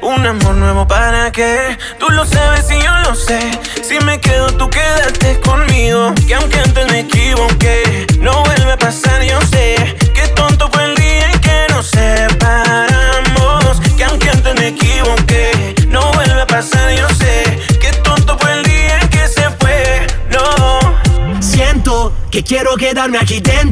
Un amor nuevo para qué? Tú lo sabes y yo lo sé. Si me quedo, tú quédate conmigo. Que aunque antes me equivoqué, no vuelve a pasar, yo sé. Qué tonto fue el día en que nos separamos. Que aunque antes me equivoqué, no vuelve a pasar, yo sé. Qué tonto fue el día en que se fue, no. Siento que quiero quedarme aquí dentro,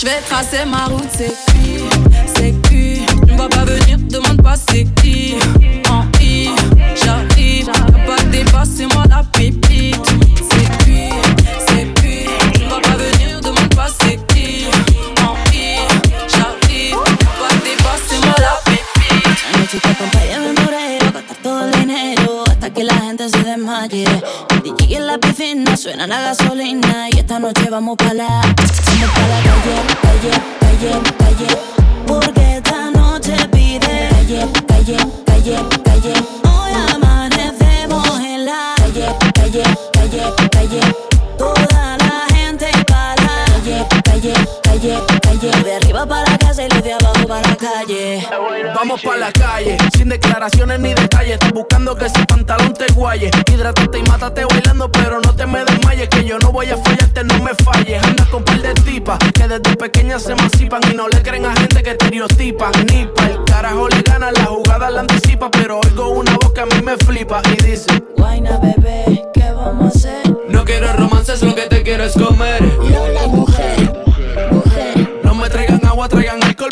je vais tracer ma route. C'est qui? C'est qui? Tu me vois pas venir, demande pas c'est qui. En I, j'arrive. Pas c'est moi la pépite. C'est qui? C'est qui? Tu me vois pas venir, demande pas c'est qui. En I, j'arrive. Pas c'est moi la pépite. Anoche te acompañé en Morero, gastar dinero hasta que la gente se desmaye. DJ en la piscina suena la gasolina y esta noche vamos pa' la, Vamos pa' la calle, sin declaraciones ni detalles. Estás buscando que ese pantalón te guaye. Hidrátate y mátate bailando, pero no te me desmayes. Que yo no voy a fallarte, no me falles. Andas con par de tipas que desde pequeñas se emancipan y no le creen a gente que estereotipan. Ni el carajo le gana, la jugada la anticipa. Pero oigo una voz que a mí me flipa y dice: Guayna, bebé, ¿qué vamos a hacer? No quiero romances, lo que te quiero es comer. Lola, mujer, mujer. No me traigan agua, traigan alcohol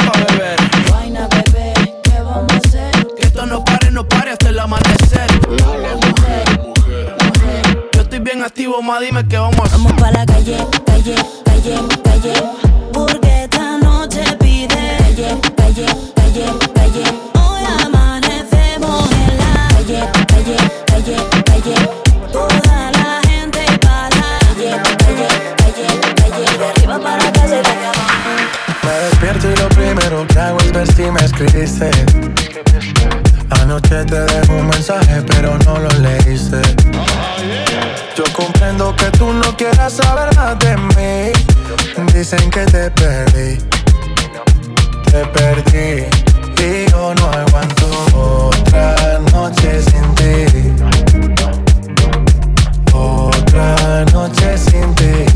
activo, ma, dime qué vamos a hacer. Vamos pa' la calle, calle, calle, calle. Porque esta noche pide calle, calle, calle, calle. Hoy amanecemos en la calle, calle, calle, calle. Toda la gente para la calle, calle, calle, calle. De arriba para la y de abajo. Me despierto y lo primero que hago es ver si me escribiste. Anoche te dejé un mensaje, pero no lo leíste. Yo comprendo que tú no quieras saber más de mí. Dicen que te perdí, te perdí. Y yo no aguanto otra noche sin ti. Otra noche sin ti.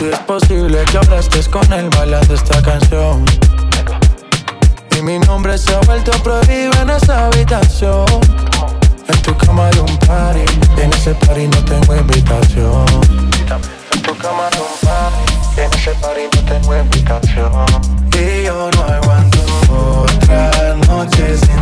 Y es posible que ahora con él bailando esta canción. Y mi nombre se ha vuelto prohibido en esa habitación. En tu cama hay un party, en ese party no tengo invitación. En tu cama hay un party, y en ese party no tengo invitación. Y yo no aguanto otra noche sin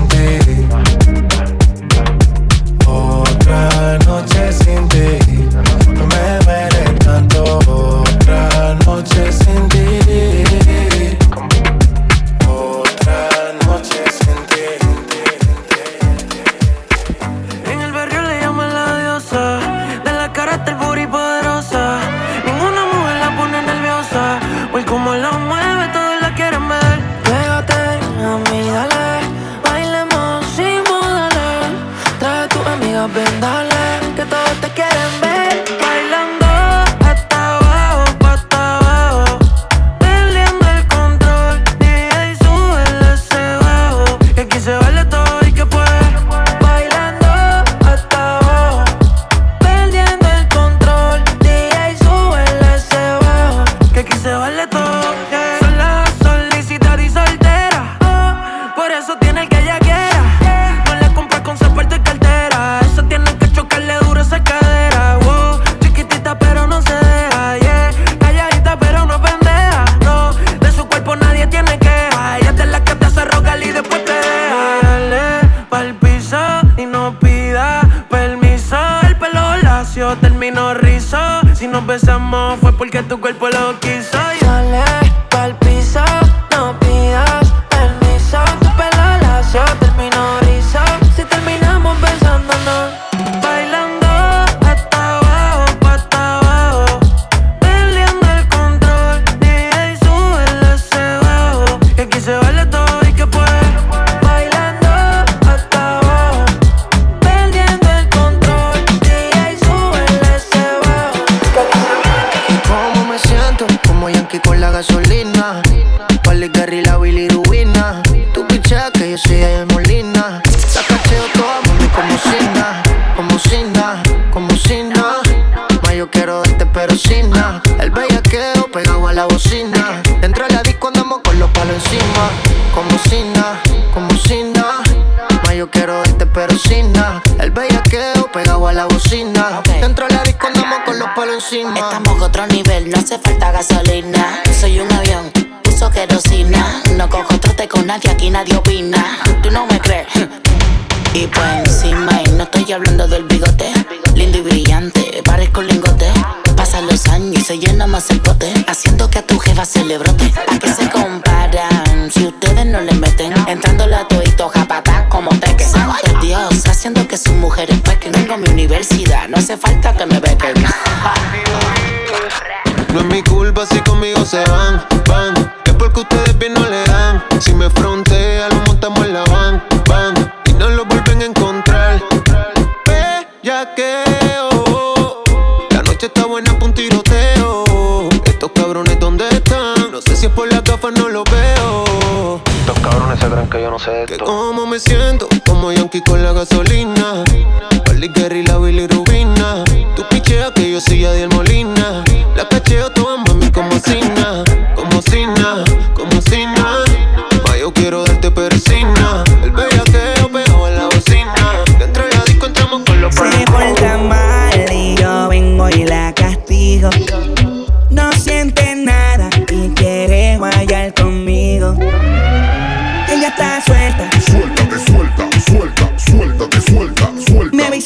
universidad, no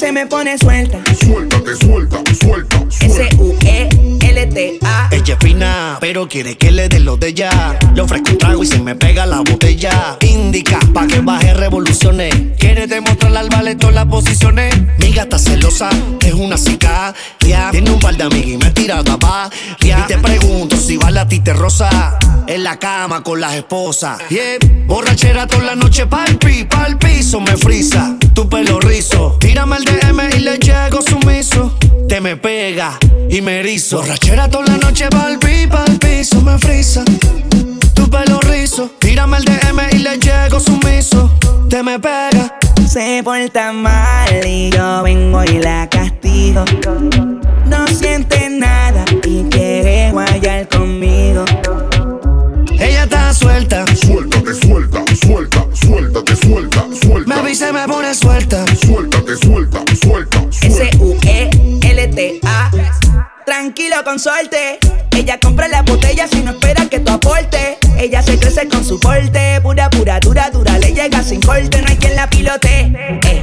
suelta. me pone suelta. Suéltate, suelta, suelta, suelta. S-U-E-L-T-A. Ella es fina, pero quiere que le dé lo de ella. Le ofrezco un trago y se me pega la botella. Indica pa' que baje revoluciones. Quiere demostrarle al ballet todas las posiciones. Mi gata celosa, es una Tiene un par de amigas y me tira a Y te pregunto si vale a ti te rosa. En la cama con las esposas. Yeah. Borrachera toda la noche pa'l pi, pa'l piso me frisa. Tu pelo rizo. Tírame el DM y le llego sumiso. Te me pega y me erizo. Borrachera toda la noche pa'l pi, pa'l piso me frisa. Tu pelo rizo. Tírame el DM y le llego sumiso. Te me pega. Se porta mal y yo vengo y la castigo. No siente nada y quiere guayar conmigo. Ella está suelta. Suéltate, suelta, suelta, suéltate, suelta, Me suelta. avisa y me pone suelta. Suéltate, suelta, suelta, suelta. S-U-E-L-T-A. Tranquilo con suerte. Ella compra la botella si no espera que tú aporte. Ella se crece con su porte. Pura, pura, dura, dura. Le llega sin corte. No hay quien la pilote. Eh,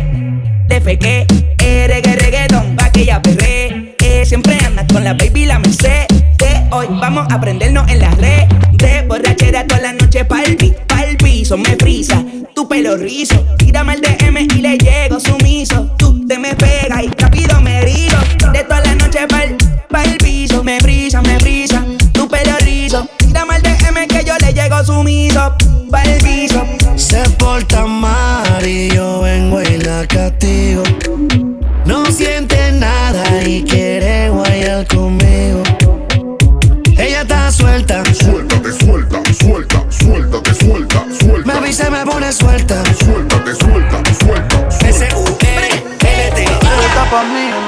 de feque. Eh, reggae, reggaeton. Pa' que ella perre. Siempre anda con la baby, la merced. Hoy vamos a prendernos en la red. De borrachera toda la noche pa'l pi, pa'l piso. Me frisa. Tu pelo rizo. Tírame el DM y le llego sumiso. Tú te me pegas y rápido me erizo. De toda la noche pa'l, pa'l piso. Me brisa, me brisa. Tu pelo rizo. Tírame el DM que yo le llego sumiso. Pa'l piso. Se porta mal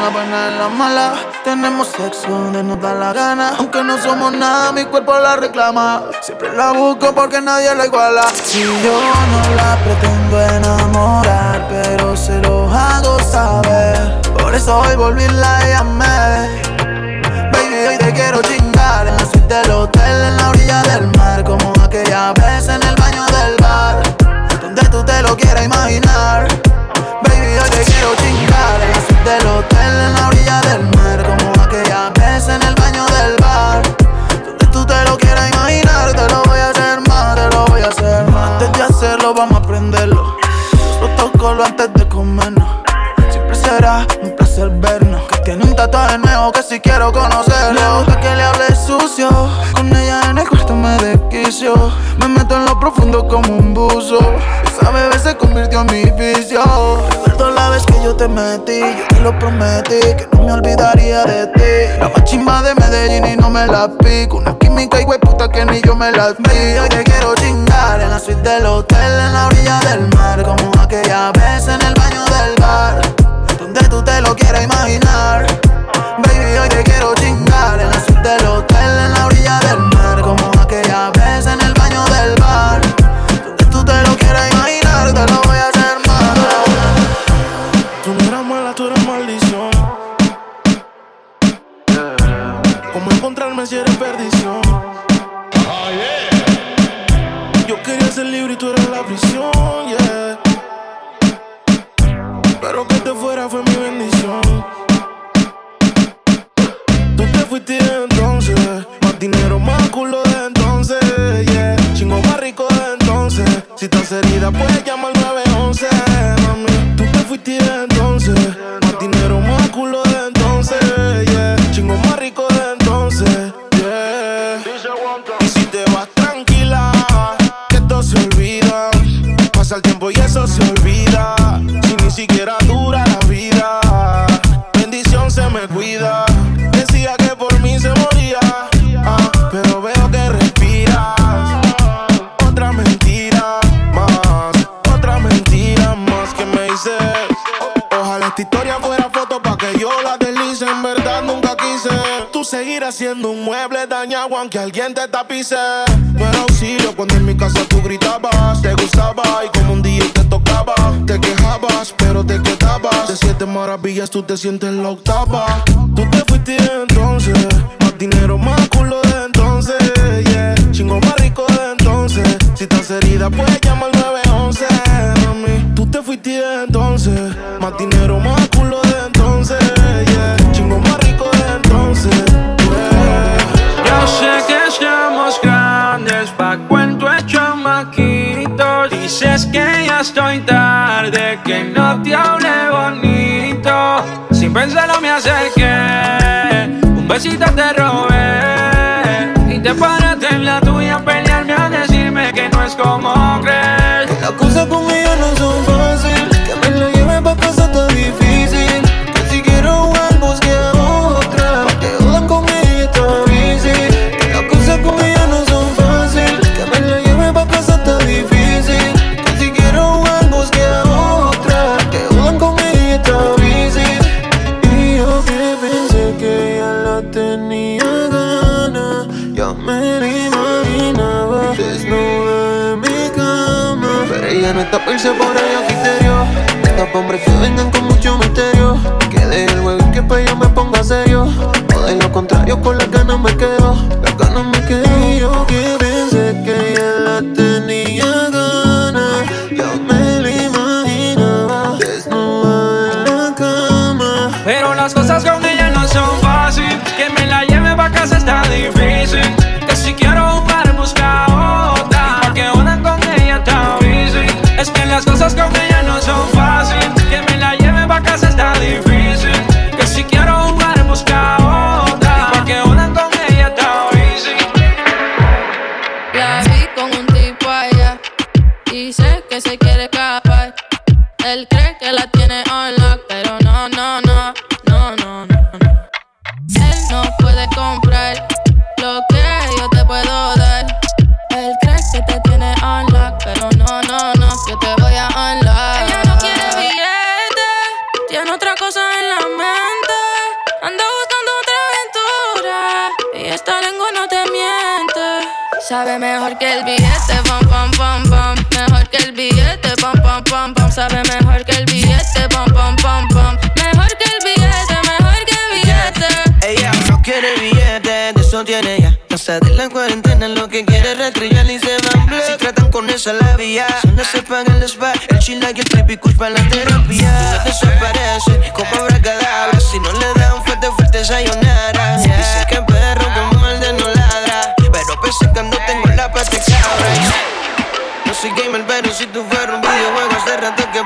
la buena en la mala. Tenemos sexo donde nos da la gana. Aunque no somos nada, mi cuerpo la reclama. Siempre la busco porque nadie la iguala. Y yo no la pretendo enamorar, pero se lo hago saber. Por eso hoy volví la llamé. Baby, hoy te quiero chingar En la suite del hotel, en la orilla del mar Como aquella vez en el baño del bar Donde tú te lo quieras imaginar Baby, hoy te quiero chingar del hotel, en la orilla del mar Como aquella vez en el baño del bar Donde tú te lo quieras imaginar Te lo voy a hacer más, te lo voy a hacer más Antes de hacerlo, vamos a aprenderlo Protocolo antes de comernos Siempre será un placer vernos. Que tiene un tatuaje nuevo que si quiero conocerlo. Gusta que le hable sucio. Con ella en el cuarto me desquicio. Me meto en lo profundo como un buzo. Esa bebé se convirtió en mi vicio. Recuerdo la vez que yo te metí lo prometí Que no me olvidaría de ti. La más chimba de Medellín y no me la pico. Una química y puta que ni yo me la vi Hoy te quiero chingar en la suite del hotel En la orilla del mar Como aquella vez en el baño del bar Donde tú te lo quieras imaginar. Baby, hoy te quiero chingar en la suite del hotel En la orilla del mar. Haciendo un mueble dañado aunque alguien te tapice. No era auxilio cuando en mi casa tú gritabas. Te gustaba y como un día te tocaba. Te quejabas, pero te quedabas. De siete maravillas tú te sientes la octava. Tú te fuiste entonces. Más dinero, más culo de entonces. Yeah. Chingo más rico de entonces. Si estás herida, puedes llamar al 911. Mami, tú te fuiste entonces. Más dinero, más pa' cuento hecho maquito Dices que ya estoy tarde, que no te hablé bonito. Sin pensarlo me acerqué, un besito te robé. Y te paraste en la tuya pelearme a decirme que no es como crees. Las cosas con hombres que vengan con mucho misterio. Que de el y que pa' yo me ponga serio. O de lo contrario, con las ganas me quedo.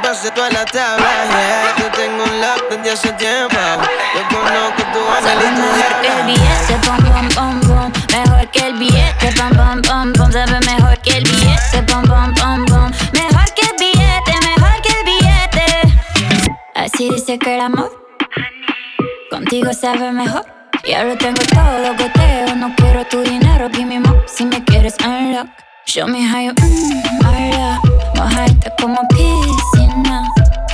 Rato que pase toda la tabla. Yeah, yo tengo un lock desde hace tiempo. Yo conozco tu Sabe mejor que el billete, pom, pom, pom, pom. Mejor que el billete, pom, pom, pom, pom. Sabe mejor que el billete, pom, pom, pom, pom. Mejor que el billete, mejor que el billete. Así dice que el amor contigo sabe mejor. Ya lo tengo todo lo que tengo. No quiero tu dinero, give me more. Si me quieres unlock, show me how you, mm, my love. Mojarte como piscina.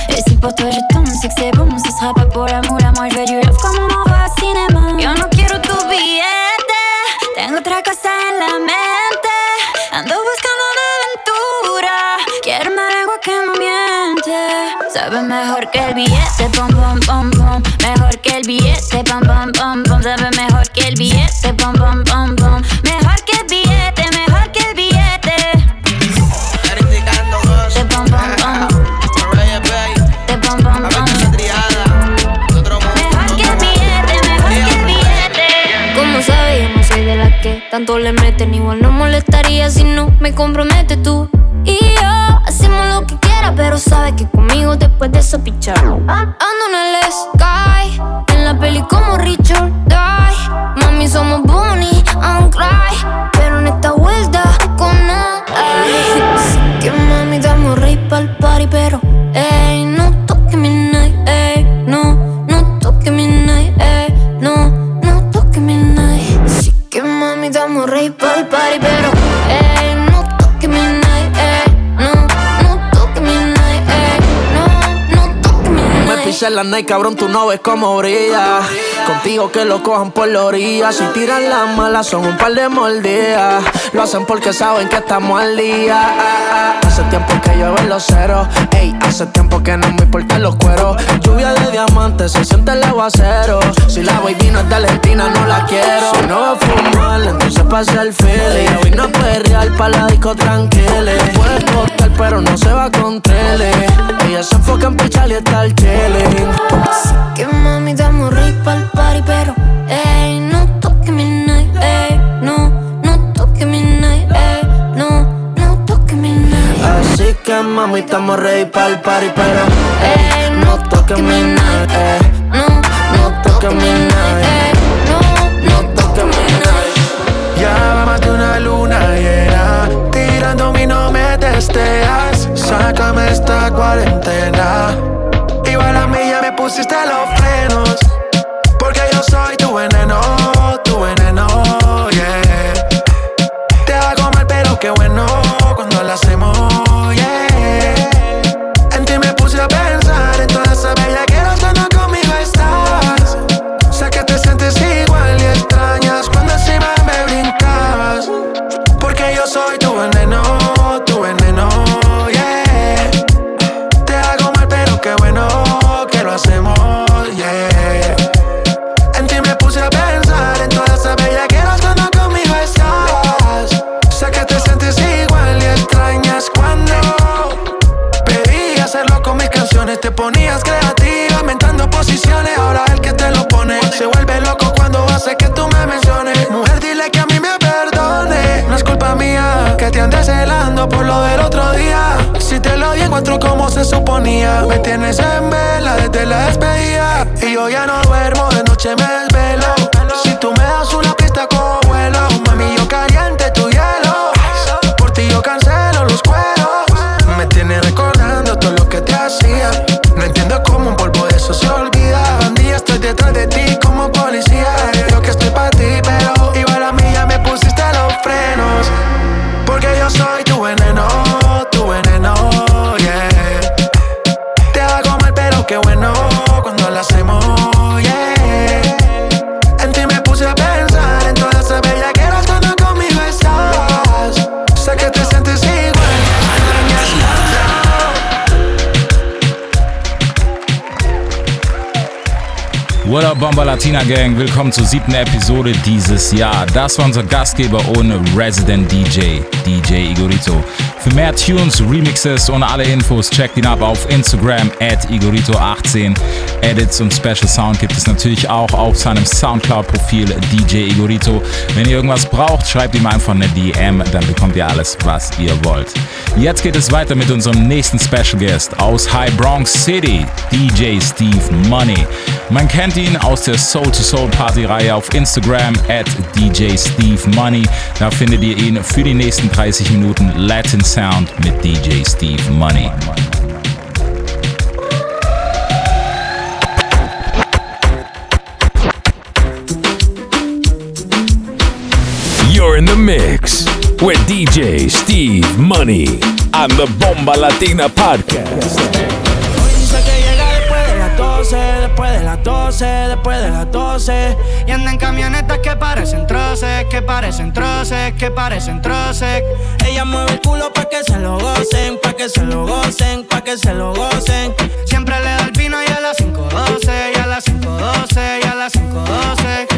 Et si pour toi je tombe, c'est que c'est bon. Ce sera pas pour l'amour, là, moi je veux du love comme on va au cinéma. Yo no quiero tu billete, tengo otra cosa en la mente. Ando buscando una aventura, quiero una lengua que no miente. Sabe mejor que el billete, pom pom pom pom. Mejor que el billete, pom pom pom pom. Sabe mejor que el billete, pom pom pom pom. Tanto le meten. Igual no molestaría si no me compromete tú. Y yo hacemos lo que quiera, pero sabes que conmigo después de eso pichar. Ando en el sky, en la peli como Richard Die. Mami, somos Bonnie and puse la night, cabrón, tú no ves cómo brilla. Contigo que lo cojan por la orilla. Si tiran las malas, son un par de mordidas. Lo hacen porque saben que estamos al día. Hace tiempo que llueven los ceros. Ey, hace tiempo que no me importan los cueros. Lluvia de diamantes, se siente el aguacero. Si la baby no es de Argentina, no la quiero. Si no va a fumar, entonces pasa el feeling. Hoy no puede real pa' la disco tranquila. Puede costar, pero no se va con tele. Ella se enfoca en pichar y está el chilling. Así que mami, estamos rey pa'l party, pero ey, no toque mi night, ey, no, no toque mi night, ey, no, no toque mi night. Así que mami, estamos ready pa'l party, pero ey, no toques mi night, ey, no, no toques mi night, ey, no, no toque mi night. Ya más de una luna llena Tirándome y no me testeas Sácame esta cuarentena pusiste los frenos Porque yo soy tu veneno, Bomber Latina Gang? Willkommen zur siebten Episode dieses Jahr. Das war unser Gastgeber ohne Resident DJ, DJ Igorito. Für mehr Tunes, Remixes und alle Infos checkt ihn ab auf Instagram at Igorito18. Edits und Special Sound gibt es natürlich auch auf seinem Soundcloud-Profil DJ Igorito. Wenn ihr irgendwas braucht, schreibt ihm einfach eine DM, dann bekommt ihr alles, was ihr wollt. Jetzt geht es weiter mit unserem nächsten Special Guest aus High Bronx City, DJ Steve Money. Man kennt ihn aus der Soul to Soul Party Reihe auf Instagram at DJ Steve Money. Da findet ihr ihn für die nächsten 30 Minuten Latin Sound mit DJ Steve Money. You're in the mix with DJ Steve Money on the Bomba Latina podcast. 12, después de las 12, después de las 12. Y anda en camionetas que parecen troces, que parecen troces, que parecen troces. Ella mueve el culo pa' que se lo gocen, pa' que se lo gocen, pa' que se lo gocen. Siempre le da el vino y a las 5.12, y a las 5.12, y a las 5.12.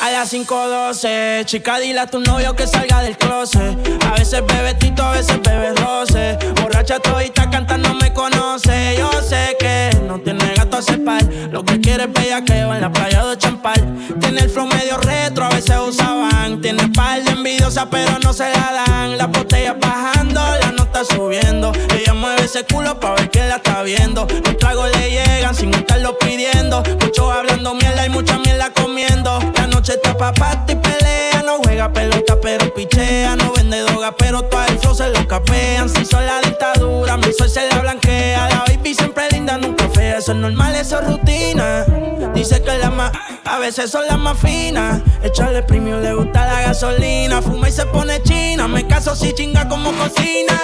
A las 5.12, chica, dile a tu novio que salga del closet. A veces bebe tito, a veces bebe roce. Borracha todita cantando me conoce. Yo sé que no tiene gato a par. Lo que quiere es bellaqueo en la playa de Champal. Tiene el flow medio retro, a veces usaban. Tiene par de envidiosa, pero no se la dan. La botella bajando, nota subiendo. Ella mueve ese culo pa' ver quién la está viendo. Los tragos le llegan sin estarlo pidiendo. Muchos hablando mierda y mucha mierda comiendo. La noche está pa' y pelea. No juega pelota, pero pichea. No vende droga, pero todo el flow se lo capean. Si son la dictadura, mi sol se la blanquea. La baby siempre linda, nunca fea. Eso es normal, eso es rutina. Dice que la más, a veces son las más finas. Echarle premio, le gusta la gasolina. Fuma y se pone china. Me caso si chinga como cocina.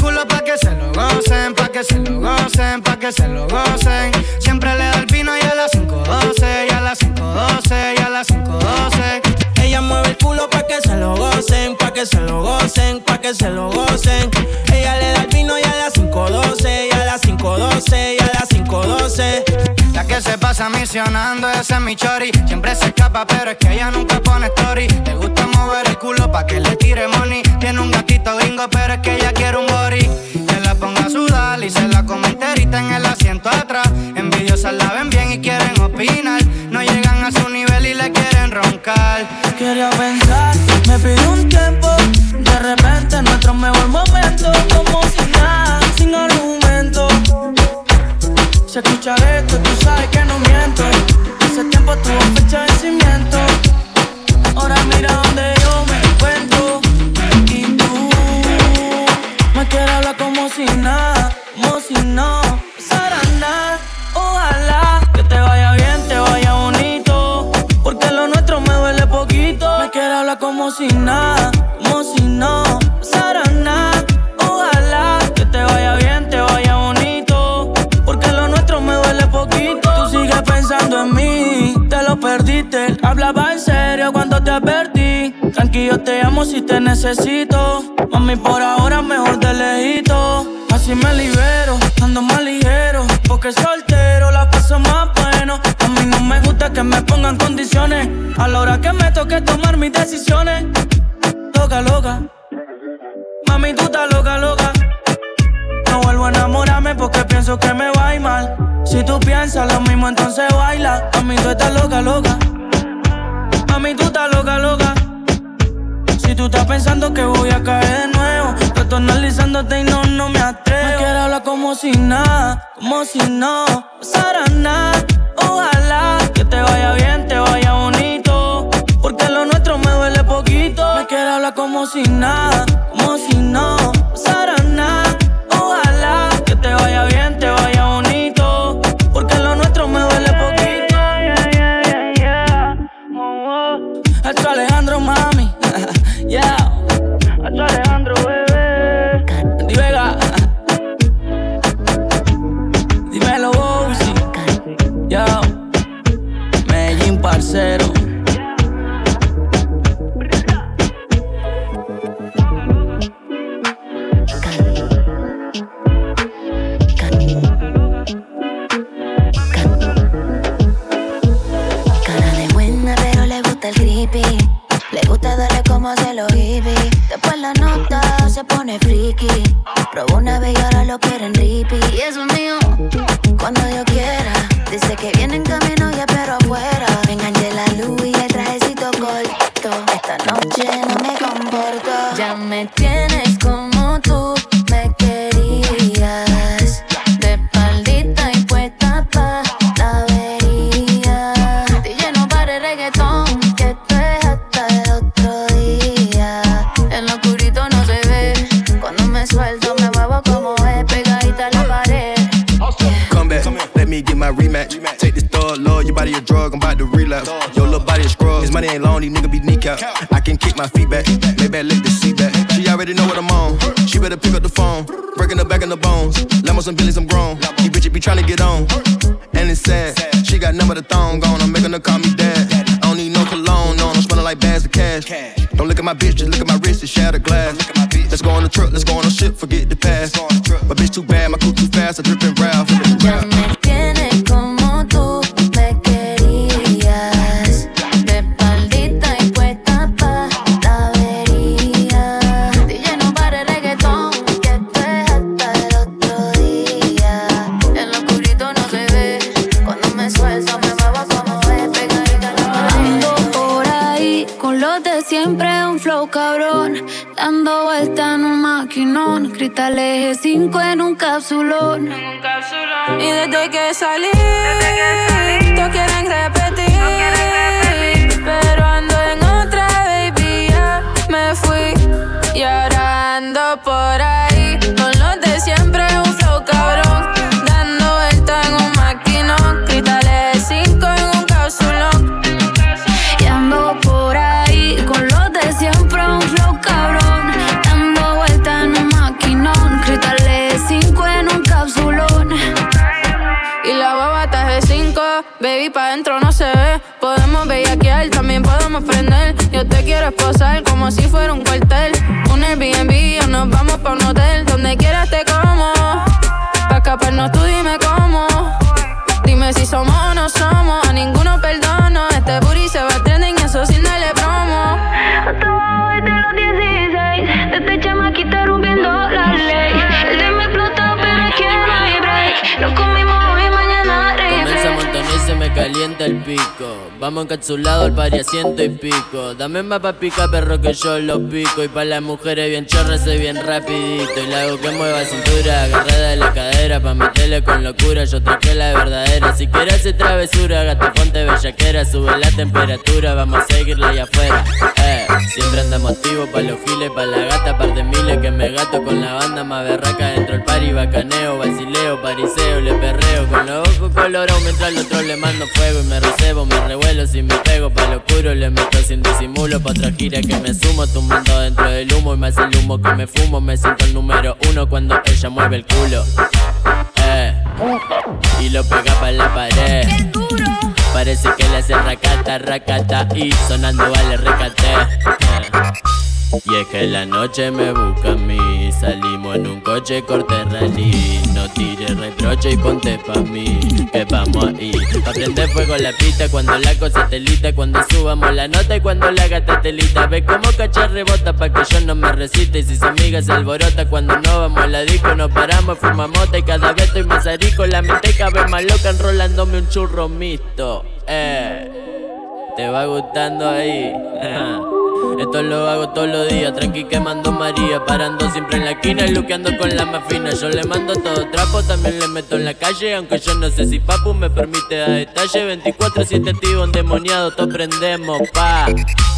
culo pa' que se lo gocen, pa' que se lo gocen, pa' que se lo gocen. Siempre le da el vino y a las 5 12. Gocen, pa' que se lo gocen, pa' que se lo gocen. Ella le da el vino y a las 5.12, y a las 5.12, y a las 5.12. La que se pasa misionando, ese es mi chori. Siempre se escapa, pero es que ella nunca pone story. Le gusta mover el culo pa' que le tire money. Tiene un gatito gringo, pero es que ella quiere un body. Que la ponga a sudar y se la come enterita en el asiento atrás. Envidiosas la ven bien y quieren opinar. No llegan a su nivel y le quieren roncar. Quería pensar, Como si nada, sin argumento. Se escucha esto, tú sabes que no miento. Ese tiempo tuvo fecha de vencimiento. Ahora mira donde yo me encuentro. Y tú me quieres hablar como si nada, como si no pasara nada. Ojalá que te vaya bien, te vaya bonito. Porque lo nuestro me duele poquito. Me quiere hablar como si nada, Hablaba en serio cuando te advertí. Tranquilo, te amo si te necesito. Mami, por ahora mejor de lejito. Así me libero, ando más ligero. Porque soltero la paso más bueno. A mí no me gusta que me pongan condiciones. A la hora que me toque tomar mis decisiones. Loca, loca. Mami, tú estás loca, loca. No vuelvo a porque pienso que me va a ir mal. Si tú piensas lo mismo, entonces baila. Mami, tú estás loca, loca. Mami, tú estás loca, loca. Si tú estás pensando que voy a caer de nuevo, yo estoy y no, no me atrevo. Me quiero hablar como si nada, como si no pasara nada. Ojalá que te vaya bien, te vaya bonito. Porque lo nuestro me duele poquito. Me quiero hablar como si nada, como si no pasara nada. Probó una vez y lo quieren rippy. Y eso es mío, cuando yo quiera. Dice que viene en camino y espero afuera. Me enganché la luz y el trajecito corto. Esta noche no me comporto. Ya me tienes como tú let me get my rematch. Take this thug, love, your body a drug, I'm about to relapse. Your little body a scrub, his money ain't long, these niggas be kneecap. I can kick my feet back, lay back, let the seat back. She already know what I'm on, she better pick up the phone. Breaking her back in the bones, Lamos and Billy's, I'm grown. These bitches be trying to get on, and it's sad. She got but a thong on, I'm making her call me dad. I don't need no cologne, on, I'm smelling like bags of cash. Don't look at my bitch, just look at my wrist, it's shattered glass. Let's go on the truck, let's go on the ship, forget the past. My bitch too bad, my coupe too fast, I drip and Ralph. Maquinón. Cristal eje 5 en un capsulón. Y desde que salí, todos quieren repetir. Pero ando en otra, baby, ya me fui. Y ahora ando por ahí, quieres posar como si fuera un cuartel. Un Airbnb o nos vamos pa' un hotel. Donde quieras te como. Pa' escaparnos tú dime cómo. Dime si somos o no somos. A ninguno perdono. Este booty se va a tener en eso sin darle promo. Hasta abajo desde los 16. Desde chamaquita rompiendo la ley. El de me explotó, pero es que no hay break. Nos comimos hoy, mañana Comienza a y se me calienta el pico. Vamos encapsulado al pari a ciento y pico. Dame más pa' pica, perro, que yo lo pico. Y pa' las mujeres bien chorras, soy bien rapidito. Y la hago que mueva cintura, agarrada de la cadera. Pa' meterle con locura, yo traje la verdadera. Si quieres hacer travesura, gata, ponte bellaquera. Sube la temperatura, vamos a seguirla allá afuera. Eh, siempre andamos activos pa' los giles, pa' la gata, par de miles que me gato con la banda más berraca. Dentro el pari, bacaneo, vacileo, pariseo, le perreo. Con los ojos colorados mientras al otro le mando fuego. Y me recebo, me revuelo, si me pego pa' lo oscuro. Le meto sin disimulo pa' otra gira que me sumo. Tumbando dentro del humo y más el humo que me fumo. Me siento el número uno cuando ella mueve el culo. Eh, y lo pega pa' la pared. Parece que le hace racata, racata y sonando vale recate. Eh. Y es que la noche me busca a mí. Salimos en un coche corte rally. No tires reproche y ponte pa' mí Que vamos ahí Pa' fuego la pista Cuando la cosa telita Cuando subamos la nota y cuando la gata telita Ve como cachar rebota pa' que yo no me resiste. Y si su amiga se alborota Cuando no vamos a la disco Nos paramos, fumamos Y cada vez estoy más arico. La mente vez más loca Enrolándome un churro mixto. Eh ¿Te va gustando ahí? Esto lo hago todos los días, tranqui quemando María Parando siempre en la esquina y luqueando con la más fina. Yo le mando todo trapo, también le meto en la calle Aunque yo no sé si papu me permite dar detalle. 24-7 activo, endemoniado, todos prendemos, pa.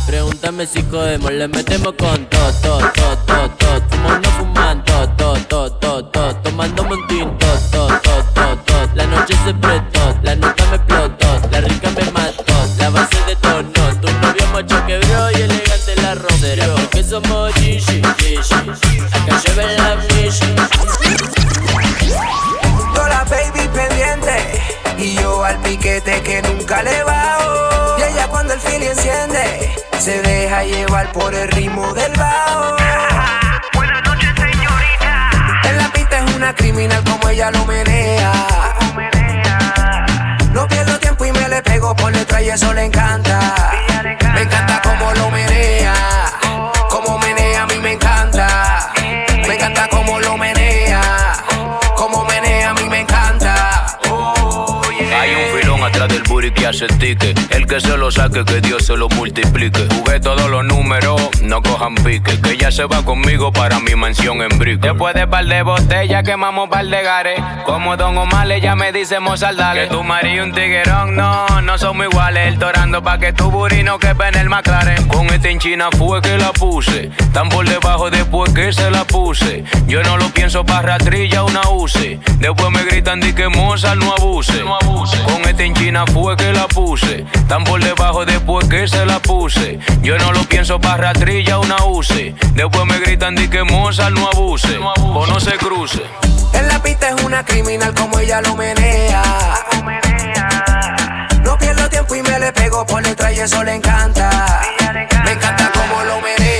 Pregúntame si jodemos, le metemos con todo, todo, todo, todo, todo Fumo no fuman, todo, todo, todo, todo, todo Tomándome un tinto, todo, todo, todo, todo La noche se prestó, la nota me explotó La rica me mató, la base de tono Tu novio macho quebró Porque somos Gigi, Gigi Acá lleva la Michi Toda la baby pendiente y yo al piquete que nunca le bajo. Y ella cuando el fili enciende se deja llevar por el ritmo del bajo. Buenas noches señorita. En la pista es una criminal como ella lo menea. No pierdo tiempo y me le pego por detrás y eso le encanta. Que hace tique. El que se lo saque, que Dios se lo multiplique. Jugué todos los números, no cojan pique. Que ella se va conmigo para mi mansión en Brick. Después de par de botellas, quemamos par de gares. Como Don Omar, ella me dice Mozart, dale. Que tu marido un tiguerón, no, no somos iguales. El torando pa' que tu booty no quepa en el McLaren. Con este en China fue que la puse. Tan por debajo después que se la puse. Yo no lo pienso pa' ratrilla, una use. Después me gritan di que Mozart no abuse. Con este en China fue que la puse. Tan por debajo después que se la puse. Yo no lo pienso pa' ratrilla, una use. Después me gritan di que Mozart no abuse. O no se cruce. En la pista es una criminal como ella lo menea. No pierdo tiempo y me le pego por detrás y eso le encanta. Me encanta como lo menea,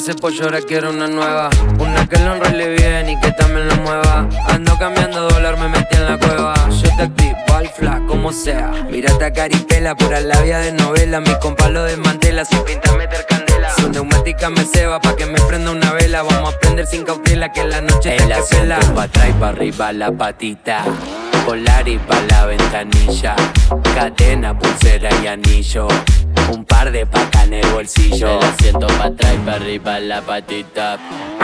Hice pollo, ahora quiero una nueva. Una que lo enrole bien y que también lo mueva. Ando cambiando dólar, me metí en la cueva. Yo te activo al fla, como sea. Mírate a caripela, pura labia de novela. Mi compa lo desmantela, sin pinta meter candela. Su neumática me ceba pa' que me prenda una vela. Vamos a prender sin cautela que la noche que pela. asiento pa' atrás y pa' arriba la patita. Polar y pa' la ventanilla. Cadena, pulsera y anillo. Un par de pacas en el bolsillo. El asiento pa' atrás y pa' arriba la patita.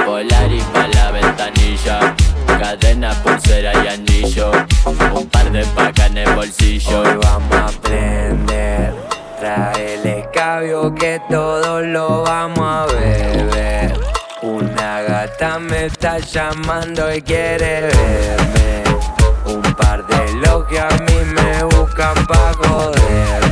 Polar y pa' la ventanilla. Cadena, pulsera y anillo. Un par de pacas en el bolsillo. Hoy vamos a aprender. Trae el escabio que todo lo vamos a beber. Una gata me está llamando y quiere verme. Un par de locos que a mí me buscan pa' joderme.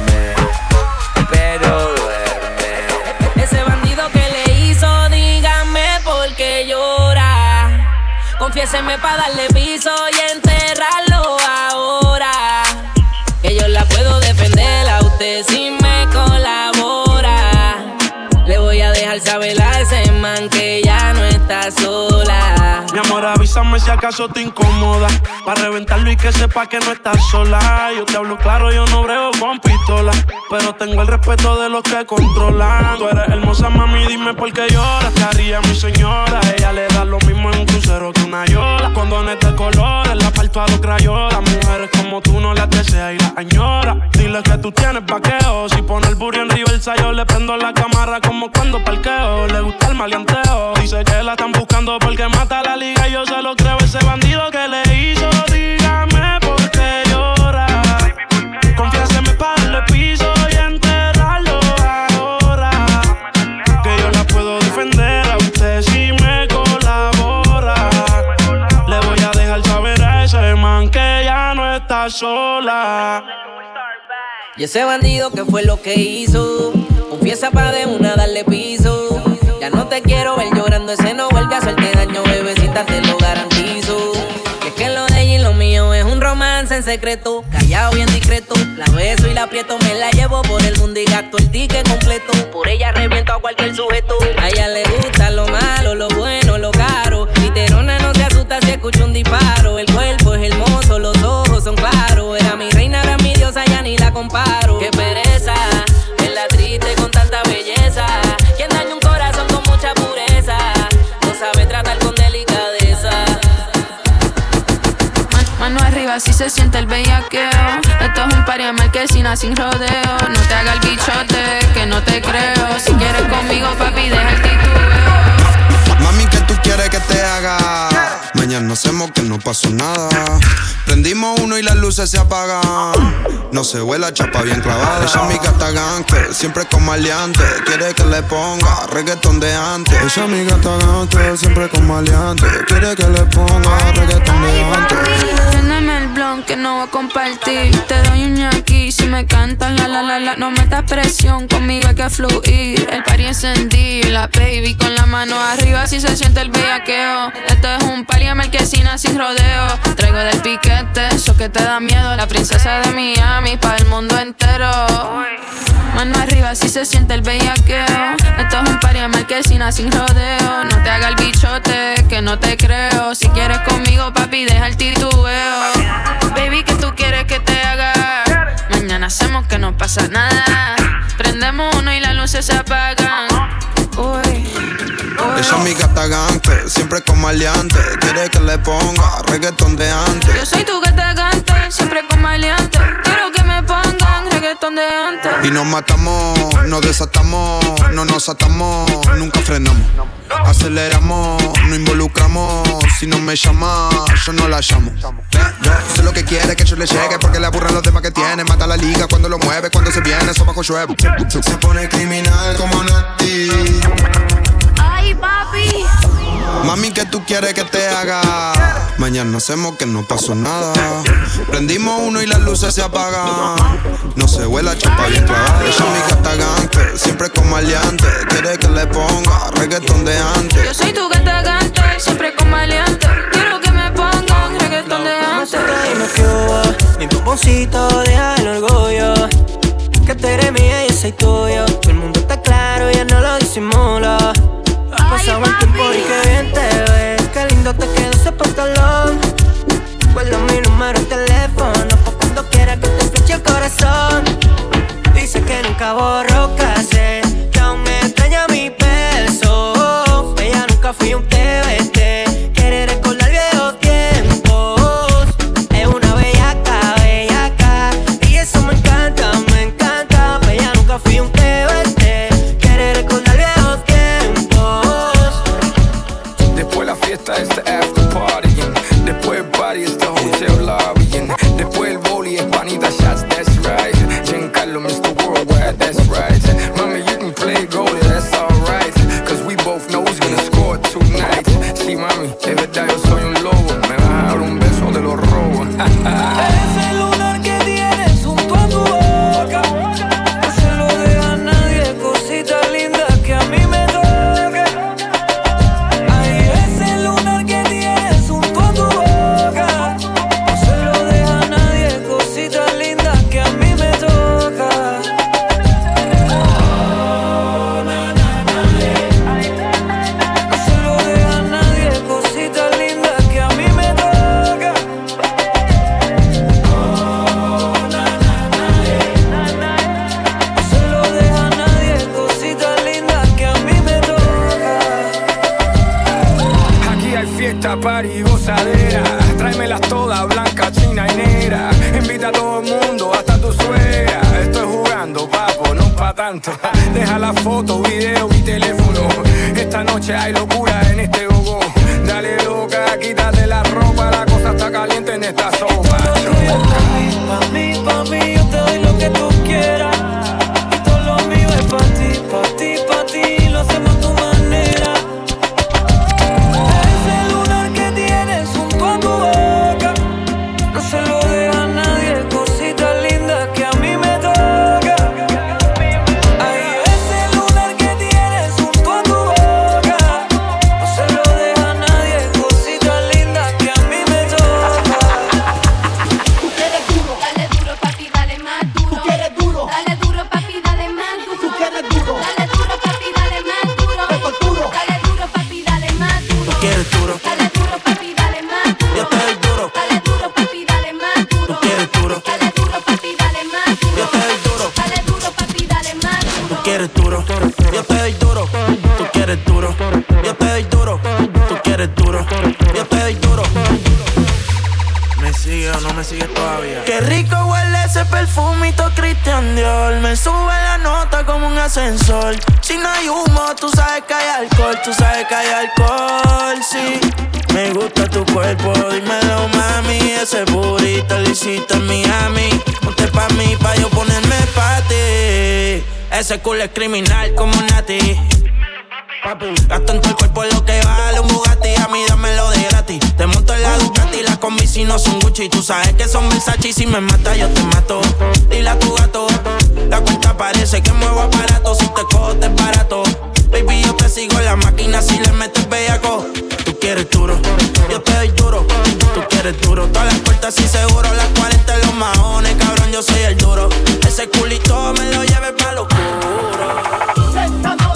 Confiéseme pa' darle piso y enterrarlo ahora. Que yo la puedo defender a usted si me colabora. Le voy a dejar saber a ese man que ya no está sola. Mi amor, avísame si acaso te incomoda. Pa' reventarlo y que sepa que no estás sola. Yo te hablo claro, yo no brego con pistola. Pero tengo el respeto de los que controlan. Tú eres hermosa, mami, dime por qué lloras. Te mi señora. Ella le a crayolas. Mujeres como tú no las desea y las añora. Dile que tú tienes vaqueo. Si pone el burro en reversa, yo le prendo la cámara como cuando parqueo. Le gusta el maleanteo. Dice que la están buscando porque mata la liga. Yo se lo creo, ese bandido sola. Y ese bandido que fue lo que hizo, confiesa pa' de una darle piso. Ya no te quiero ver llorando, ese no vuelve a hacerte daño, bebecita, te lo garantizo. Y es que lo de ella y lo mío es un romance en secreto, callado bien discreto. La beso y la aprieto, me la llevo por el mundo y gasto el ticket completo. Por ella reviento a cualquier sujeto. A ella le gusta comparo. Qué pereza, verla triste con tanta belleza. Quien daña un corazón con mucha pureza, no sabe tratar con delicadeza. Mano arriba si se siente el bellaqueo Esto es un de marquesina sin rodeo No te haga el bichote, que no te creo Si quieres conmigo, papi, deja el titubeo Mami, ¿qué tú quieres que te haga? Mañana hacemos que no pasó nada. Prendimos uno y las luces se apagan. No se vuela chapa bien clavada. Ella es mi gata gangster, siempre con maleante. Quiere que le ponga reggaetón de antes. Ella es mi gata siempre con maleante. Quiere que le ponga reggaetón de antes. Préndeme el blon que no voy a compartir Te doy un ñaki si me cantas la la la la No metas presión, conmigo hay que fluir El party encendido, la baby con la mano arriba Si se siente el bellaqueo Esto es un party marquesina sin rodeo. Traigo del piquete, eso que te da miedo. La princesa de Miami para el mundo entero. Mano arriba si se siente el bellaqueo. Esto es un party de marquesina sin rodeo. No te haga el bichote que no te creo. Si quieres conmigo papi deja el titubeo. Baby que tú quieres que te haga Mañana hacemos que no pasa nada. Prendemos uno y la luna luces se apagan. Uy. Ella es mi gata gante, siempre con maleante. Quiere que le ponga reggaetón de antes. Yo soy tu gata gante, siempre con maleante. De antes. Y nos matamos, nos desatamos, no nos atamos, nunca frenamos. Aceleramos, no involucramos. Si no me llama, yo no la llamo. Sé lo que quiere que yo le llegue, porque le aburran los demás que tiene. Mata la liga cuando lo mueve, cuando se viene, eso bajo llueve. Se pone criminal como Nati. Ay, papi. Mami, ¿qué tú quieres que te haga? Mañana hacemos que no pasó nada. Prendimos uno y las luces se apagan. No se vuela chapa bien clavada. Ella es mi gata gante, siempre con maleante. Quiere que le ponga reggaetón de antes. Yo soy tu gata gante, siempre con maleante. Quiero que me pongan reggaetón de antes. Qué hubo, mi pomponcito, deja el orgullo. Que tú eres mía y yo soy tuyo. Todo el mundo está claro, ya no lo disimulo. Ha pasado el tiempo y qué bien te ves. Qué lindo te quedó ese pantalón. Guarda mi número de teléfono. Pa' cuando quiera que te fleche el corazón. Dice que nunca borró casé. Que aún me extraña mi beso. Ella nunca fui un TBT. Después la Deja la foto, video y teléfono. Esta noche hay locura en este gogo. Dale loca, quítate la ropa, la cosa está caliente en esta sopa. Pa' ascensor. Si no hay humo, tú sabes que hay alcohol. Tú sabes que hay alcohol, sí. Me gusta tu cuerpo, dímelo, mami. Ese burrito lo hiciste en Miami. Ponte pa' mí, pa' yo ponerme pa' ti. Ese culo es criminal como Nati. Gasto en el cuerpo lo que vale un Bugatti A mí dámelo de gratis Te monto en la Ducati Las combi si no son Gucci Tú sabes que son Versace Y si me mata yo te mato Dile a tu gato La cuenta parece que muevo aparato Si te cojo te barato. Baby yo te sigo en la máquina Si le metes bellaco. Tú quieres duro Yo te doy duro. Tú quieres duro Todas las puertas y seguro Las 40 en los maones Cabrón yo soy el duro. Ese culito me lo lleve pa' lo oscuro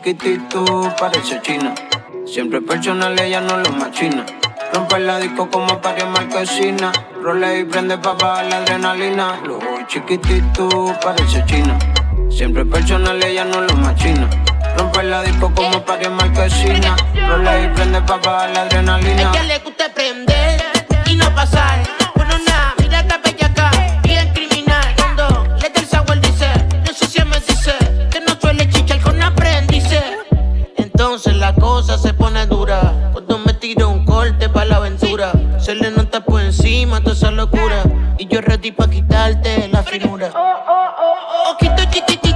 Los chiquititos parece china. Siempre personal, ella no lo machina. Rompe la disco como para marquesina. Role y prende pa' bajar la adrenalina. Los chiquititos parece china. Siempre personal, ella no lo machina. Rompe la disco como para marquesina. Role y prende pa' bajar la adrenalina. Entonces la cosa se pone dura. Cuando me tiro un corte para la aventura, se le nota por encima toda esa locura. Y yo ready pa' quitarte la finura. Ojito chiquitito,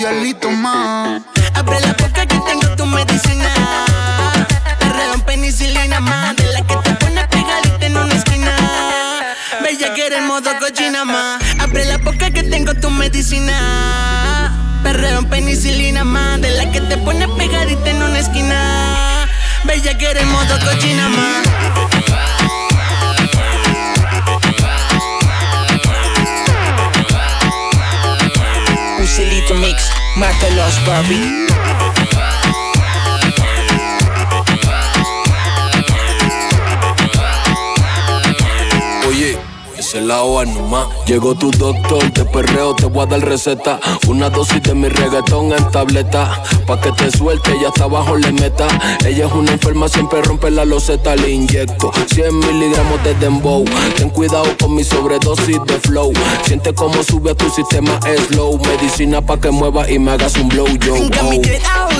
más. Abre la boca que tengo tu medicina. En penicilina más. De la que te pone pegadita en una esquina. Bella que eres modo cochina más. Abre la boca que tengo tu medicina. Perreo en penicilina más. De la que te pone pegadita en una esquina. Bella que eres modo cochina más. Mix, mata los Barbie. Es la hoja nomás. Llegó tu doctor de perreo, te voy a dar receta. Una dosis de mi reggaetón en tableta. Pa' que te suelte, ya está abajo le meta. Ella es una enferma, siempre rompe la loseta. Le inyecto 100 miligramos de dembow. Ten cuidado con mi sobredosis de flow. Siente cómo sube a tu sistema slow. Medicina pa' que mueva y me hagas un blow yo.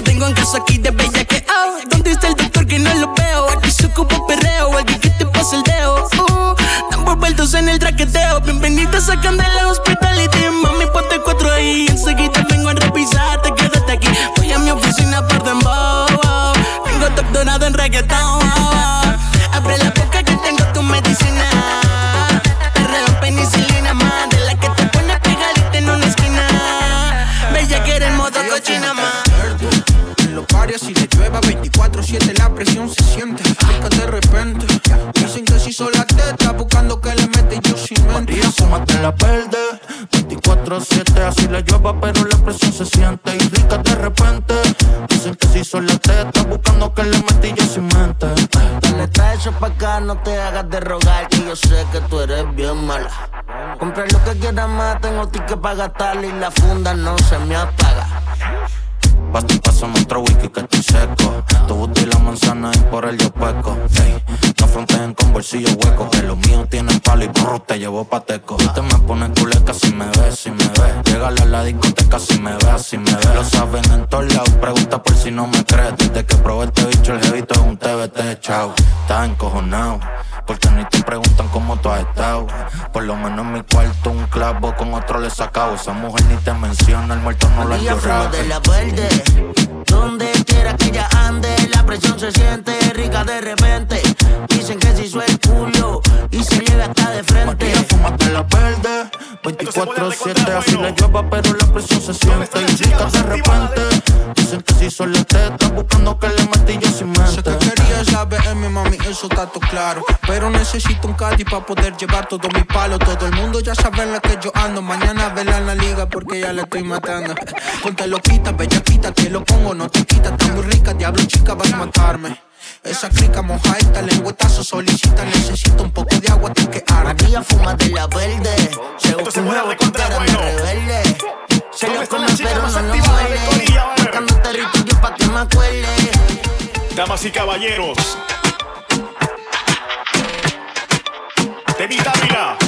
Tengo un caso aquí de bella que oh. ¿Dónde está el doctor que no lo veo? Aquí se ocupa perreo, alguien que te pase el dedo. Uh, tambor vueltos en el traqueteo. Bienvenidos a Candela Hospitality. Mami, ponte cuatro ahí. Enseguida vengo a revisarte, quédate aquí. Voy a mi oficina por dembow. Tengo doctorado en reggaetón. Verde 24 24-7, así la llueva, pero la presión se siente. Y rica de repente, dicen que si son la teta, buscando que le metí yo sin mente. Dale, eso pa' acá, no te hagas de rogar, que yo sé que tú eres bien mala. Compra lo que quieras más, tengo ticket para gastarle y la funda no se me apaga. Basta y pásame otro whisky que estoy seco. Tu booty y la manzana y por el yo peco. Ey, no fronteen con bolsillo hueco. Que los míos tienen palo y brr, te llevo pateco. Te me pones culeca si me ves, si me ves. Llegale a la discoteca si me ves, si me ves. Lo saben en todos lados, pregunta por si no me crees. Desde que probé este bicho, el jevito es un TBT, chao. Estás encojonado. Porque ni te preguntan cómo tú has estado. Por lo menos en mi cuarto un clavo con otro le sacado. Esa mujer ni te menciona, el muerto no lo ha llorado. de la verde. Donde quiera que ella ande, la presión se siente rica de repente. Dicen que se hizo el culo y se llega hasta de frente. Fumate la verde, 24-7, así la llueva, pero la presión se siente. Y rica de repente, dicen que si son la teta, buscando que le metí yo sin Sé mente. que querías la BM, mami, eso está todo claro. Pero necesito un Caddy para poder llevar todo mi palo. Todo el mundo ya sabe en la que yo ando. Mañana vela en la liga porque ya la estoy matando. Ponte loquita, bellaquita, te lo pongo, no te quita. Está muy rica, diablo chica, vas a matarme. Esa crica mojadita, lengüetazo solicita. Necesito un poco de agua, te que arde. María fuma de la verde. Se busca un nuevo con cara de rebelde. Se lo come pero no lo muele. Buscando territorio pa' que me acuerde. Damas y caballeros. De vitamina.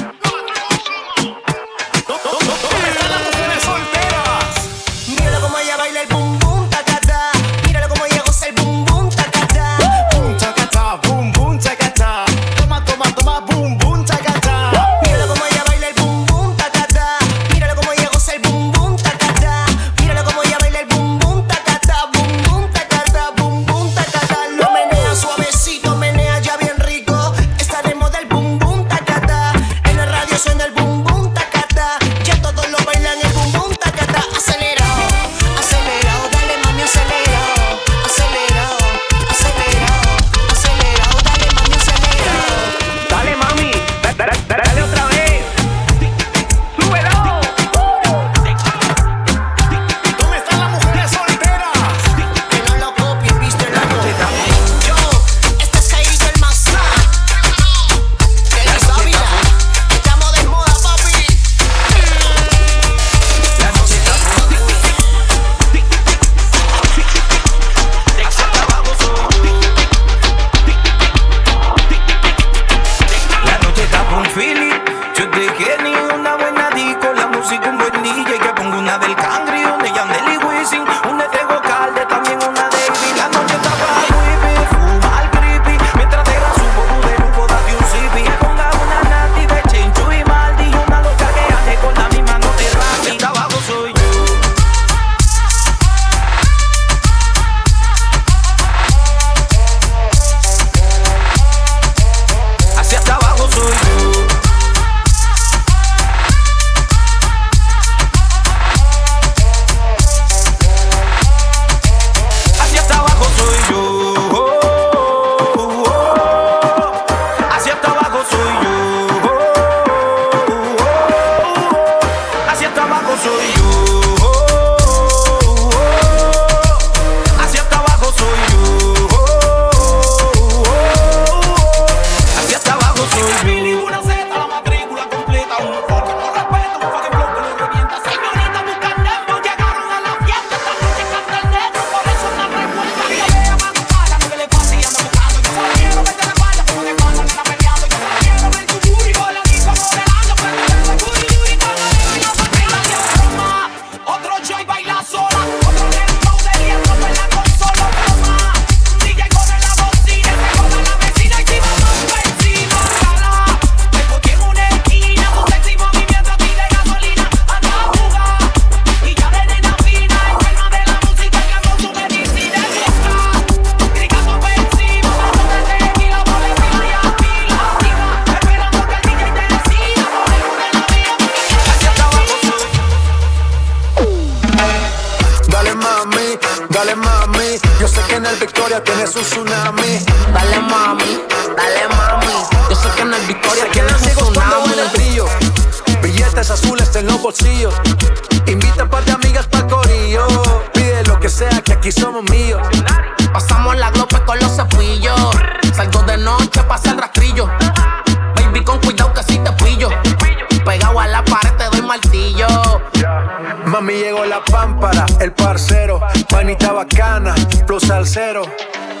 mí llegó la pámpara, el parcero, manita bacana, plus al cero.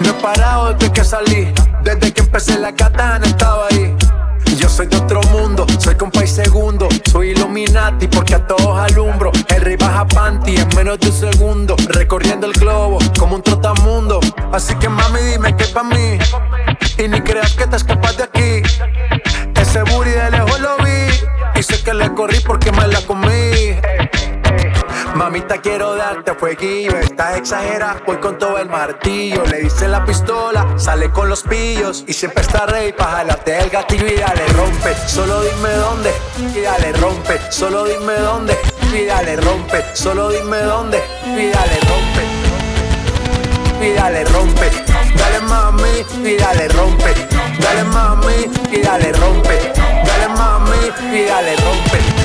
No he parado desde que salí, desde que empecé la katana estaba ahí. Yo soy de otro mundo, soy compa y segundo. Soy Illuminati porque a todos alumbro. El baja panty en menos de un segundo. Recorriendo el globo como un trotamundo. Así que mami, dime que pa' mí. Y ni creas que te escapas de aquí. Ese booty de lejos lo vi. Y sé que le corrí porque me la comí. Mamita, quiero darte fueguillo. Estás exagerada, voy con todo el martillo. Le dice la pistola, sale con los pillos. Y siempre está rey para jalarte el gatillo y dale rompe. Solo dime dónde, y dale rompe. Solo dime dónde, y dale rompe. Solo dime dónde, y dale rompe. Y dale rompe. Dale mami, y dale rompe. Dale mami, y dale rompe. Dale mami, y dale rompe.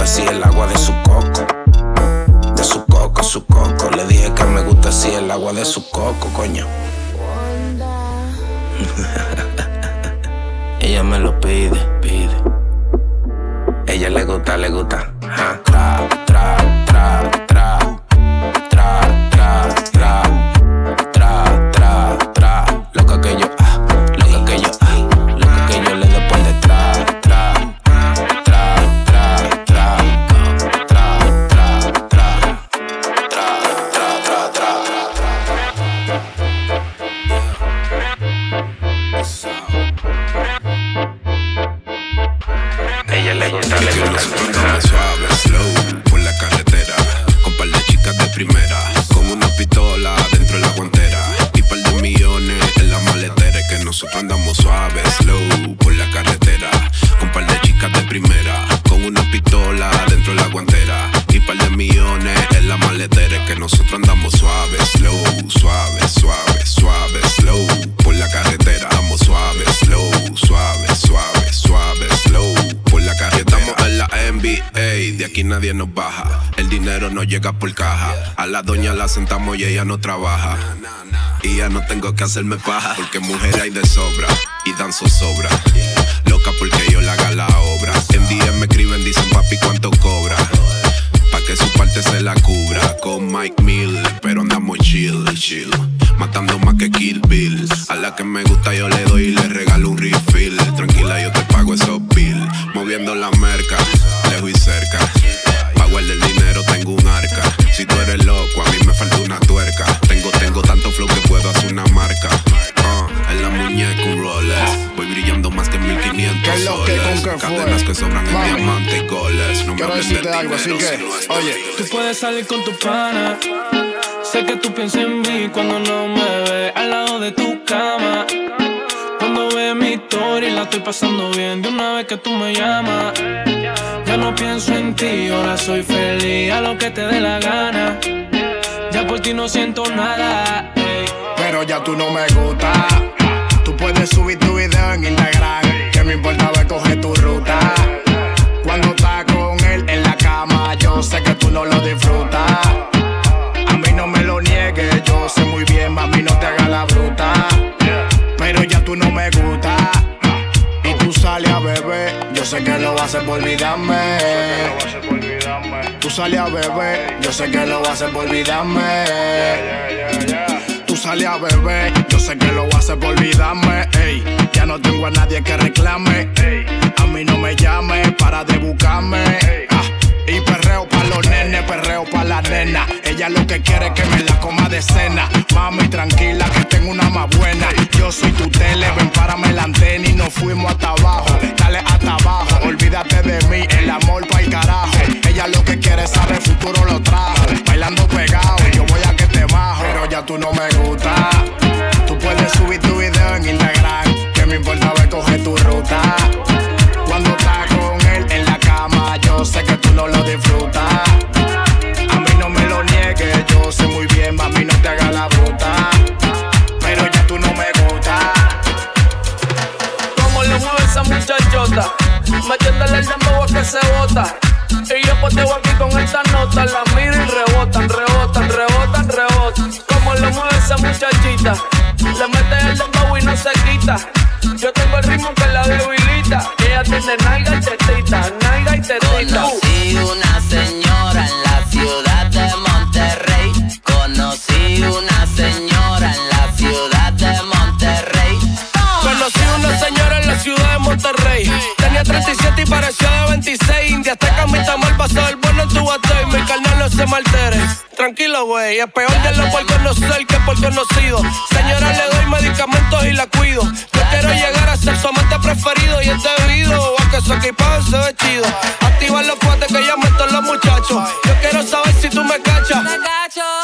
gusta así el agua de su coco. De su coco, su coco. Le dije que me gusta así el agua de su coco, coño. Ella me lo pide, pide. Ella le gusta, le gusta. hacerme paja. Porque mujer de salir con tus panas. Sé que tú piensas en mí cuando no me ves al lado de tu cama. Cuando ves mi historia y la estoy pasando bien, de una vez que tú me llamas. Ya no pienso en ti, ahora soy feliz, a lo que te dé la gana. Ya por ti no siento nada, pero ya tú no me gustas. Sé que lo hacer por olvidarme. Tú sales a beber, yo sé que lo hacer por olvidarme. Tú sales a beber, yo sé que lo hacer por olvidarme. Ey, ya no tengo a nadie que reclame. A mí no me llame para de buscarme. Ah, y perreo pa' los nenes, perreo pa' la nena. Ella lo que quiere es que me la coma de cena. Mami, tranquila que tengo una más buena. Yo soy tu tele, ven párame la antena y nos fuimos hasta abajo. Dale hasta abajo, olvídate de mí, el amor pa' el carajo. Ella lo que quiere es saber futuro lo trajo. Bailando pegado, yo voy a que te bajo. Pero ya tú no me gustas. Tú puedes subir tu video en Instagram. Que me importa ver coger tu ruta. Yo sé que tú no lo disfrutas. A mí no me lo niegues, yo sé muy bien, mami, no te hagas la bruta. Pero ya tú no me gustas. Como le mueve esa muchachota, metiéndole el dembow que se bota. Y yo poteo aquí con esta nota, la miro y rebotan, rebotan, rebotan, rebotan. Como le mueve esa muchachita, le mete el dembow y no se quita. Yo tengo el ritmo que la debilita. Ella tiene nalga y 37 y parecía de 26. India hasta camita mal pasó el bueno en tu bate. Mi carnal no se maltere. Tranquilo, güey. Es peor de lo por conocer que por conocido. Señora, le doy medicamentos y la cuido. Yo quiero llegar a ser su amante preferido y es debido a que su equipaje se ve chido. Activa los cuates que ya meto los muchachos. Yo quiero saber si tú me cachas.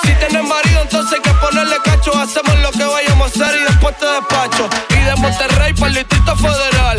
Si tienes marido, entonces hay que ponerle cacho. Hacemos lo que vayamos a hacer y después te despacho. Y de Monterrey para el Distrito Federal.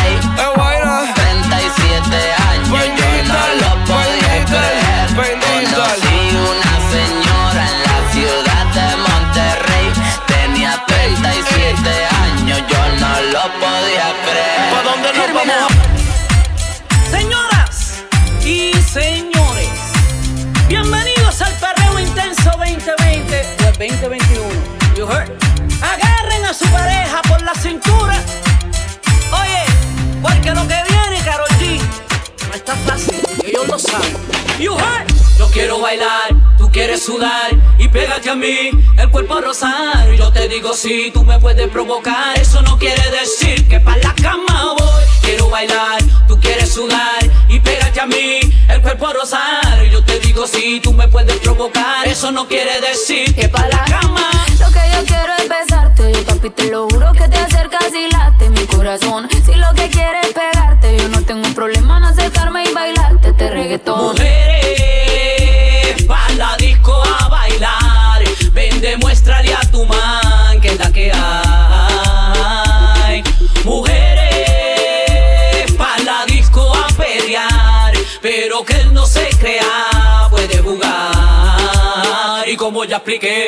Agarren a su pareja por la cintura. Oye, porque lo que viene, Karol G, no está fácil. Ellos lo saben. Yo quiero bailar, tú quieres sudar y pégate a mí, el cuerpo a rozar. Yo te digo si tú me puedes provocar, eso no quiere decir que pa' la cama voy. Quiero bailar, tú quieres sudar y pégate a mí, el cuerpo a rozar. Yo te digo si tú me puedes provocar, eso no quiere decir que pa' la cama. Quiero es besarte, papi te lo juro que te acercas y late mi corazón. Si lo que quieres es pegarte, yo no tengo problema en acercarme y bailarte este reggaetón. Mujeres, pa' la disco a bailar. Ven, demuéstrale a tu man que es la que hay. Mujeres, pa' la disco a pelear. Pero que él no se crea, puede jugar. Y como ya expliqué.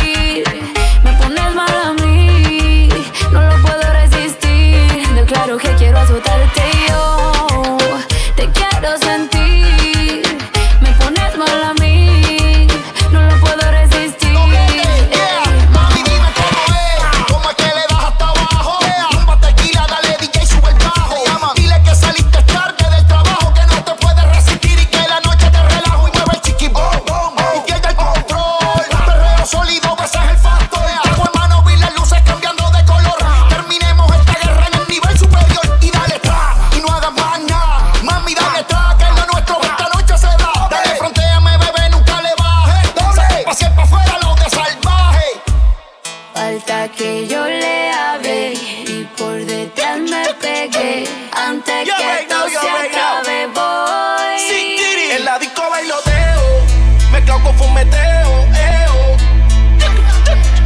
bailoteo, mezclado con fumeteo, eo.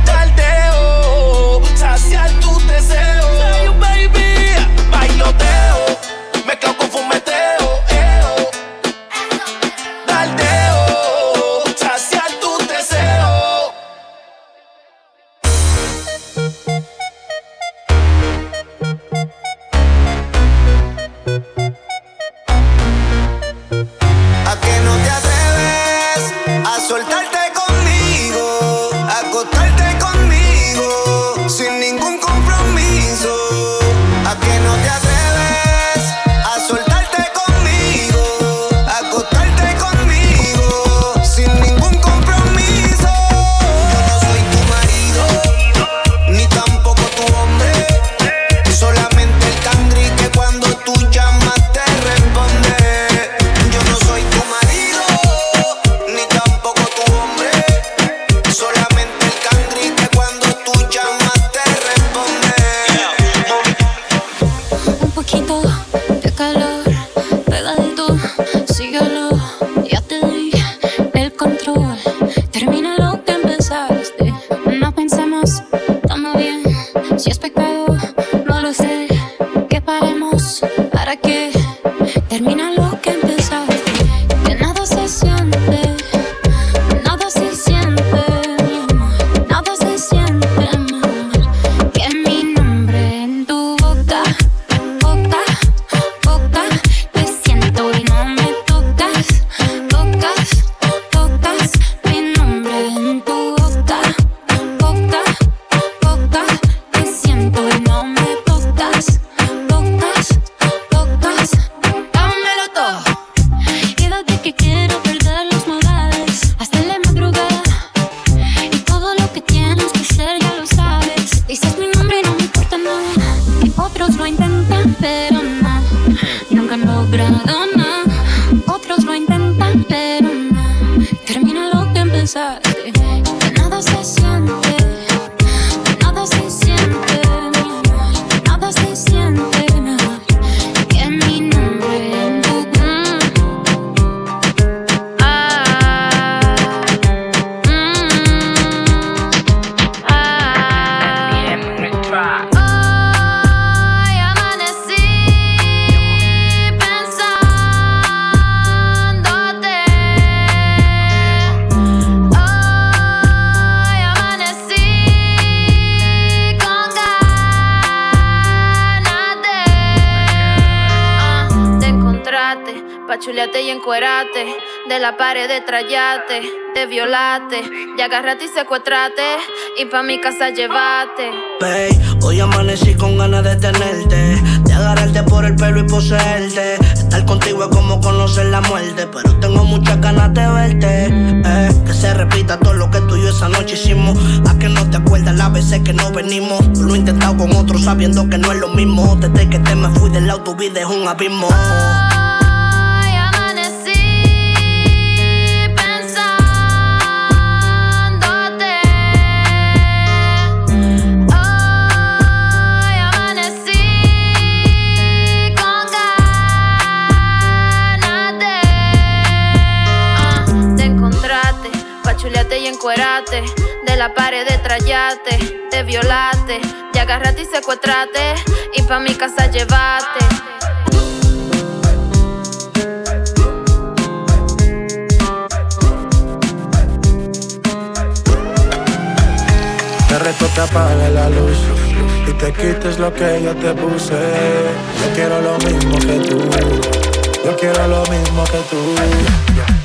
Tardeo, saciar tu deseo. Chulearte y encuerarte, de la pared de trayate, de violarte, de agarrarte y secuestrarte, y pa' mi casa llevarte. Babe, hoy amanecí con ganas de tenerte, de agarrarte por el pelo y poseerte. Estar contigo es como conocer la muerte, pero tengo muchas ganas de verte. Eh, que se repita todo lo que tú y yo esa noche hicimos. A que no te acuerdas las veces que no venimos. Lo he intentado con otros sabiendo que no es lo mismo. Desde que te me fui del lado, tu vida es un abismo. De la pared de trayate, de violarte, de agarrarte y secuestrarte, y pa' mi casa llevarte. Te reto que apague la luz y te quites lo que yo te puse. Yo quiero lo mismo que tú. Yo quiero lo mismo que tú.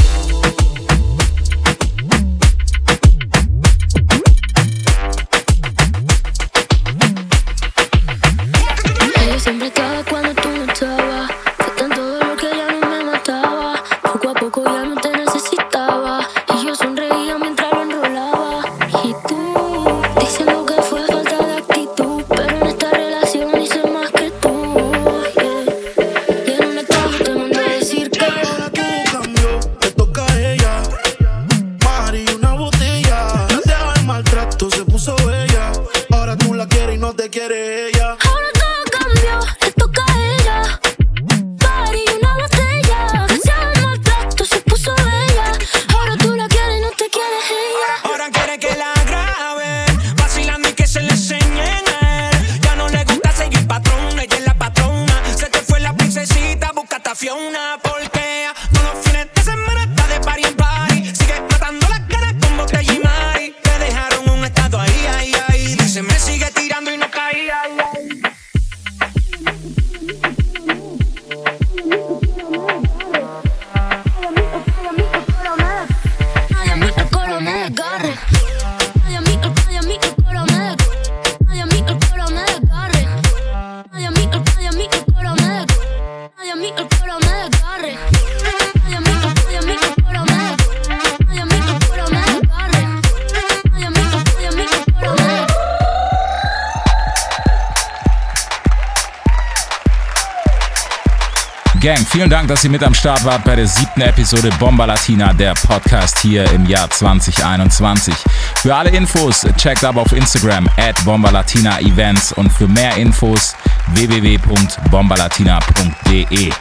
Dass ihr mit am Start wart bei der siebten Episode Bomba Latina, der Podcast hier im Jahr 2021. Für alle Infos checkt ab auf Instagram at Bomba Latina Events und für mehr Infos www.bombalatina.de.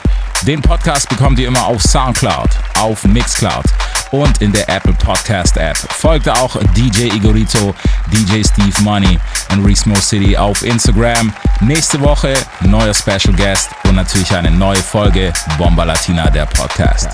Den Podcast bekommt ihr immer auf Soundcloud, auf Mixcloud und in der Apple Podcast App. Folgt auch DJ Igorito, DJ Steve Money und Resmo City auf Instagram. Nächste Woche neuer Special Guest und natürlich eine neue Folge Bomba Latina, der Podcast.